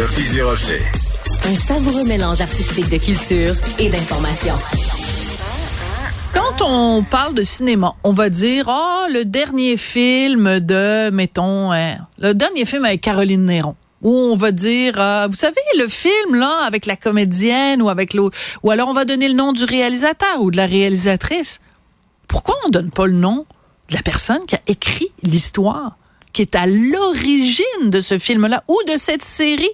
Sophie Durocher. Un savoureux mélange artistique de culture et d'information. Quand on parle de cinéma, on va dire oh le dernier film de mettons hein, le dernier film avec Caroline Néron où on va dire, euh, vous savez, le film là avec la comédienne ou avec l'autre, ou alors on va donner le nom du réalisateur ou de la réalisatrice. Pourquoi on donne pas le nom de la personne qui a écrit l'histoire? Qui est à l'origine de ce film-là ou de cette série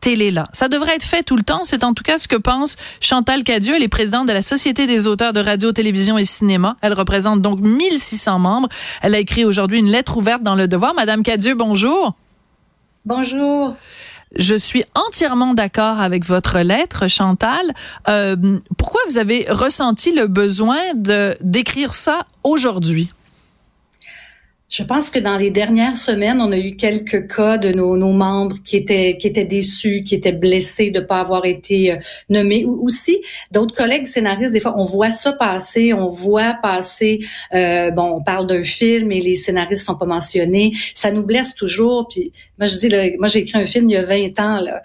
télé-là. Ça devrait être fait tout le temps. C'est en tout cas ce que pense Chantal Cadieux. Elle est présidente de la Société des auteurs de radio, télévision et cinéma. Elle représente donc 1600 membres. Elle a écrit aujourd'hui une lettre ouverte dans Le Devoir. Madame Cadieux, bonjour. Bonjour. Je suis entièrement d'accord avec votre lettre, Chantal. Euh, pourquoi vous avez ressenti le besoin de d'écrire ça aujourd'hui? Je pense que dans les dernières semaines, on a eu quelques cas de nos, nos membres qui étaient qui étaient déçus, qui étaient blessés de pas avoir été euh, nommés. Ou aussi d'autres collègues scénaristes. Des fois, on voit ça passer, on voit passer. Euh, bon, on parle d'un film et les scénaristes sont pas mentionnés. Ça nous blesse toujours. Puis moi, je dis, moi j'ai écrit un film il y a 20 ans là.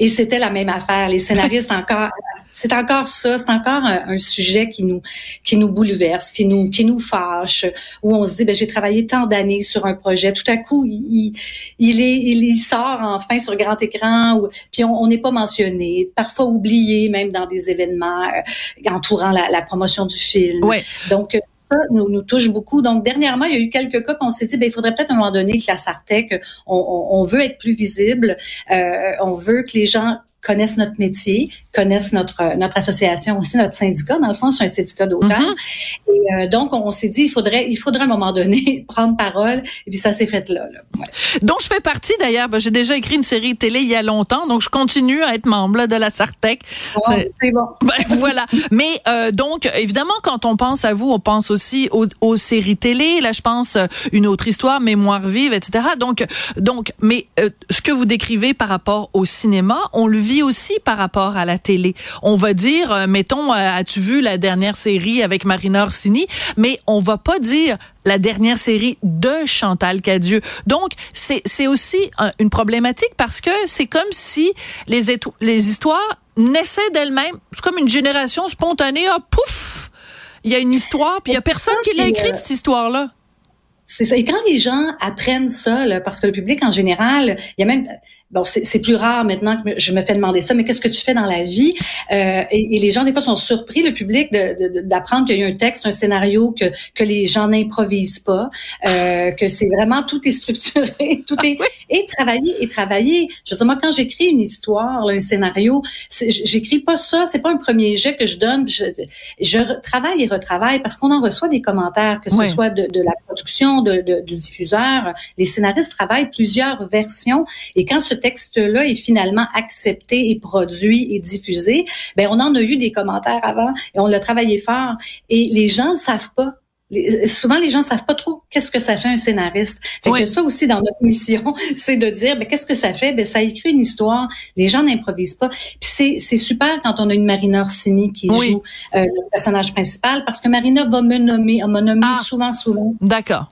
Et c'était la même affaire. Les scénaristes encore, c'est encore ça, c'est encore un, sujet qui nous qui nous bouleverse, qui nous qui nous fâche, où on se dit ben j'ai travaillé tant d'années sur un projet, tout à coup il il est il, sort enfin sur grand écran, ou, puis on n'est pas mentionné, parfois oublié même dans des événements euh, entourant la, la, promotion du film. Ouais. Donc ça nous, touche beaucoup. Donc, dernièrement, il y a eu quelques cas qu'on s'est dit, ben, il faudrait peut-être à un moment donné que la Sartec, on, on, on veut être plus visible, euh, on veut que les gens connaissent notre métier, connaissent notre notre association aussi, notre syndicat. Dans le fond, c'est un syndicat d'auteurs. Mm-hmm. Et euh, donc, on s'est dit, il faudrait, il faudrait à un moment donné prendre parole. Et puis ça s'est fait là. là. Ouais. Donc, je fais partie d'ailleurs. Ben, j'ai déjà écrit une série télé il y a longtemps, donc je continue à être membre de la Sartec. Oh, c'est bon. Ben, voilà. Mais euh, donc, évidemment, quand on pense à vous, on pense aussi aux, aux séries télé. Là, je pense euh, une autre histoire, mémoire vive, etc. Donc, donc, mais euh, ce que vous décrivez par rapport au cinéma, on le vit aussi par rapport à la télé. On va dire, euh, mettons, euh, as-tu vu la dernière série avec Marina Orsini? Mais on va pas dire la dernière série de Chantal Cadieux. Donc, c'est, c'est aussi une problématique parce que c'est comme si les, les histoires naissaient d'elles-mêmes. C'est comme une génération spontanée. Ah, pouf! Il y a une histoire, puis il y a personne qui l'a écrite, cette histoire-là. C'est ça. Et quand les gens apprennent ça, là, parce que le public en général, il y a même bon, c'est plus rare maintenant que je me fais demander ça, mais qu'est-ce que tu fais dans la vie? Euh, et, et, les gens, des fois, sont surpris, le public, d'apprendre qu'il y a un texte, un scénario, que, que les gens n'improvisent pas, euh, que c'est vraiment, tout est structuré, tout est, et travaillé, et travaillé. Je sais, moi, quand j'écris une histoire, là, un scénario, j'écris pas ça, c'est pas un premier jet que je donne, je, je travaille et retravaille parce qu'on en reçoit des commentaires, que ce soit de, de, la production, de, de, du diffuseur. Les scénaristes travaillent plusieurs versions, et quand ce texte-là est finalement accepté et produit et diffusé, ben on en a eu des commentaires avant et on l'a travaillé fort. Et les gens ne savent pas souvent les gens savent pas trop qu'est-ce que ça fait un scénariste. Fait que ça aussi dans notre mission, c'est de dire ben qu'est-ce que ça fait? Ben ça écrit une histoire. Les gens n'improvisent pas. Puis c'est c'est super quand on a une Marina Orsini qui joue euh, le personnage principal parce que Marina va me nommer, elle m'a nommé ah. souvent souvent. D'accord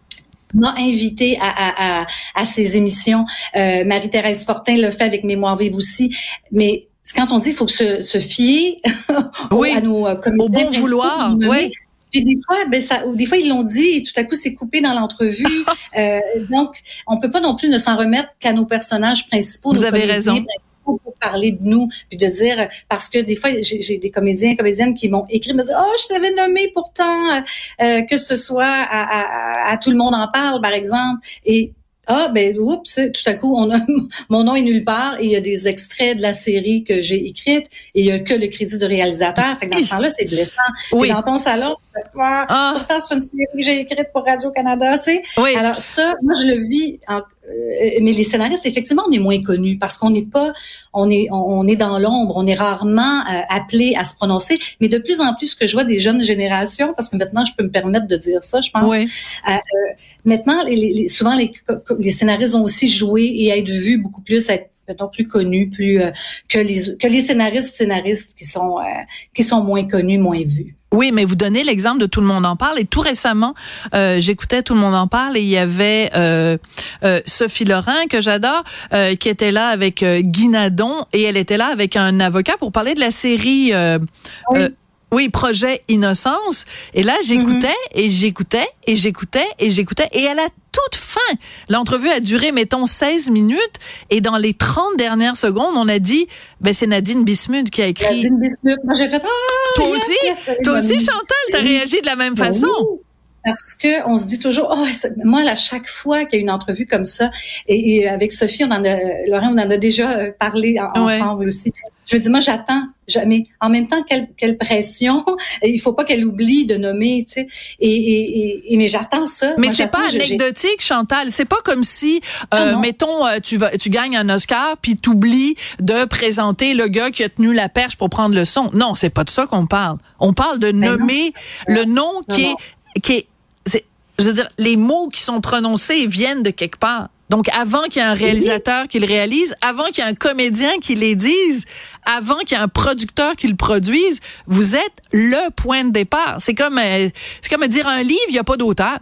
m'a invité à, à, à, à, ces émissions. Euh, Marie-Thérèse Fortin le fait avec Mémoire vive aussi. Mais quand on dit qu'il faut se, se fier oui, à nos euh, au bon vouloir, oui. Puis des fois, ben ça, des fois ils l'ont dit et tout à coup c'est coupé dans l'entrevue. euh, donc, on peut pas non plus ne s'en remettre qu'à nos personnages principaux. Vous avez raison pour parler de nous, puis de dire parce que des fois j'ai des comédiens et comédiennes qui m'ont écrit me dire oh je t'avais nommé pourtant euh, que ce soit à, à, à, tout le monde en parle par exemple et ah ben oups, tout à coup on a mon nom est nulle part et il y a des extraits de la série que j'ai écrite et il y a que le crédit de réalisateur. Fait que dans ce temps-là, c'est blessant. Oui. dans ton salon, tu ah. pourtant c'est une série que j'ai écrite pour Radio Canada, tu sais. Oui. Alors ça, moi je le vis en, euh, mais les scénaristes, effectivement, on est moins connus parce qu'on n'est pas, on est, on est dans l'ombre, on est rarement euh, appelé à se prononcer. Mais de plus en plus, ce que je vois des jeunes générations, parce que maintenant, je peux me permettre de dire ça, je pense. Oui. Euh, maintenant, les, les, souvent, les, les scénaristes vont aussi jouer et être vus beaucoup plus, être plus connus, plus que les que les scénaristes scénaristes qui sont qui sont moins connus, moins vus. Oui, mais vous donnez l'exemple de Tout le monde en parle. Et tout récemment, euh, j'écoutais Tout le monde en parle et il y avait euh, euh, Sophie Lorrain, que j'adore, qui était là avec Guy Nadon et elle était là avec un avocat pour parler de la série... Oui. Oui, projet Innocence. Et là, j'écoutais mm-hmm. et j'écoutais et j'écoutais et j'écoutais. Et elle a toute fin, l'entrevue a duré, mettons, 16 minutes. Et dans les 30 dernières secondes, on a dit, ben, c'est Nadine Bismuth qui a écrit. Nadine Bismuth. Moi, j'ai fait, ah, Toi aussi? toi aussi, Chantal, t'as réagi de la même ben façon? Parce que on se dit toujours, oh, moi, à chaque fois qu'il y a une entrevue comme ça, et, avec Sophie, on en a, Laurent, on en a déjà euh, parlé ensemble aussi. Je veux dire, moi, j'attends jamais. En même temps, quelle, quelle pression. Il faut pas qu'elle oublie de nommer, tu sais. Et, et, et mais j'attends ça. Mais c'est pas anecdotique, Chantal. C'est pas comme si, euh, ah mettons, euh, tu vas, tu gagnes un Oscar puis t'oublies de présenter le gars qui a tenu la perche pour prendre le son. Non, c'est pas de ça qu'on parle. On parle de ben nommer le nom qui est, qui est, je veux dire, les mots qui sont prononcés viennent de quelque part. Donc, avant qu'il y ait un réalisateur qui le réalise, avant qu'il y ait un comédien qui les dise, avant qu'il y ait un producteur qui le produise, vous êtes le point de départ. C'est comme, euh, c'est comme dire un livre, il n'y a pas d'auteur.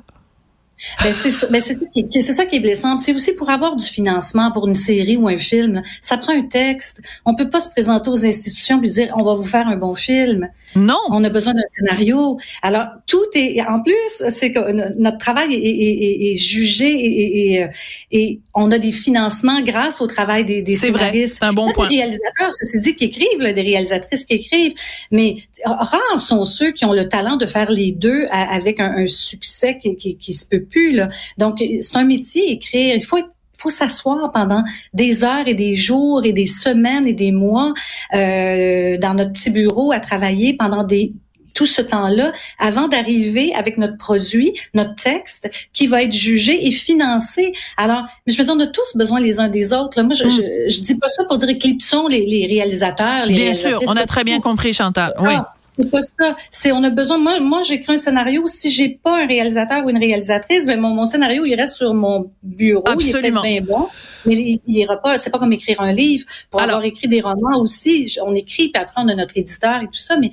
Ben c'est ça, ben c'est ça qui est, c'est ça qui est blessant. C'est aussi pour avoir du financement pour une série ou un film, ça prend un texte. On peut pas se présenter aux institutions et dire on va vous faire un bon film. Non. On a besoin d'un scénario. Alors tout est en plus c'est que notre travail est, est, est jugé et, et, on a des financements grâce au travail des, des scénaristes. C'est un bon point. Des réalisateurs, ceci dit, qui écrivent, des réalisatrices qui écrivent, mais rares sont ceux qui ont le talent de faire les deux avec un, un succès qui, qui, qui se peut plus. Là. Donc, c'est un métier, écrire. Il faut faut s'asseoir pendant des heures et des jours et des semaines et des mois euh, dans notre petit bureau à travailler pendant des tout ce temps-là avant d'arriver avec notre produit, notre texte qui va être jugé et financé. Alors, je veux dire, on a tous besoin les uns des autres. Moi, je, mm. je, dis pas ça pour dire éclipsons les, les réalisateurs. Les bien sûr, on a très bien compris, Chantal. Oui. Ah, c'est pas ça. C'est on a besoin. Moi, moi, j'écris un scénario. Si j'ai pas un réalisateur ou une réalisatrice, ben mon, mon scénario il reste sur mon bureau. Absolument. Il est bien bon, mais il, il ira pas. C'est pas comme écrire un livre. Pour avoir écrit des romans aussi, on écrit puis après on a notre éditeur et tout ça. Mais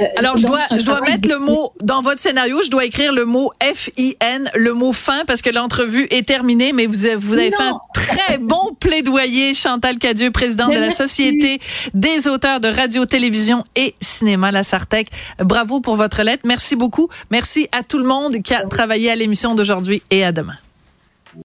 euh, Alors, je dois, je dois mettre le mot dans votre scénario. Je dois écrire le mot F-I-N, le mot fin, parce que l'entrevue est terminée. Mais vous, avez, vous avez fait un très bon plaidoyer, Chantal Cadieux, présidente de la Société des auteurs de radio, télévision et cinéma, la Sartec. Bravo pour votre lettre. Merci beaucoup. Merci à tout le monde qui a travaillé à l'émission d'aujourd'hui et à demain.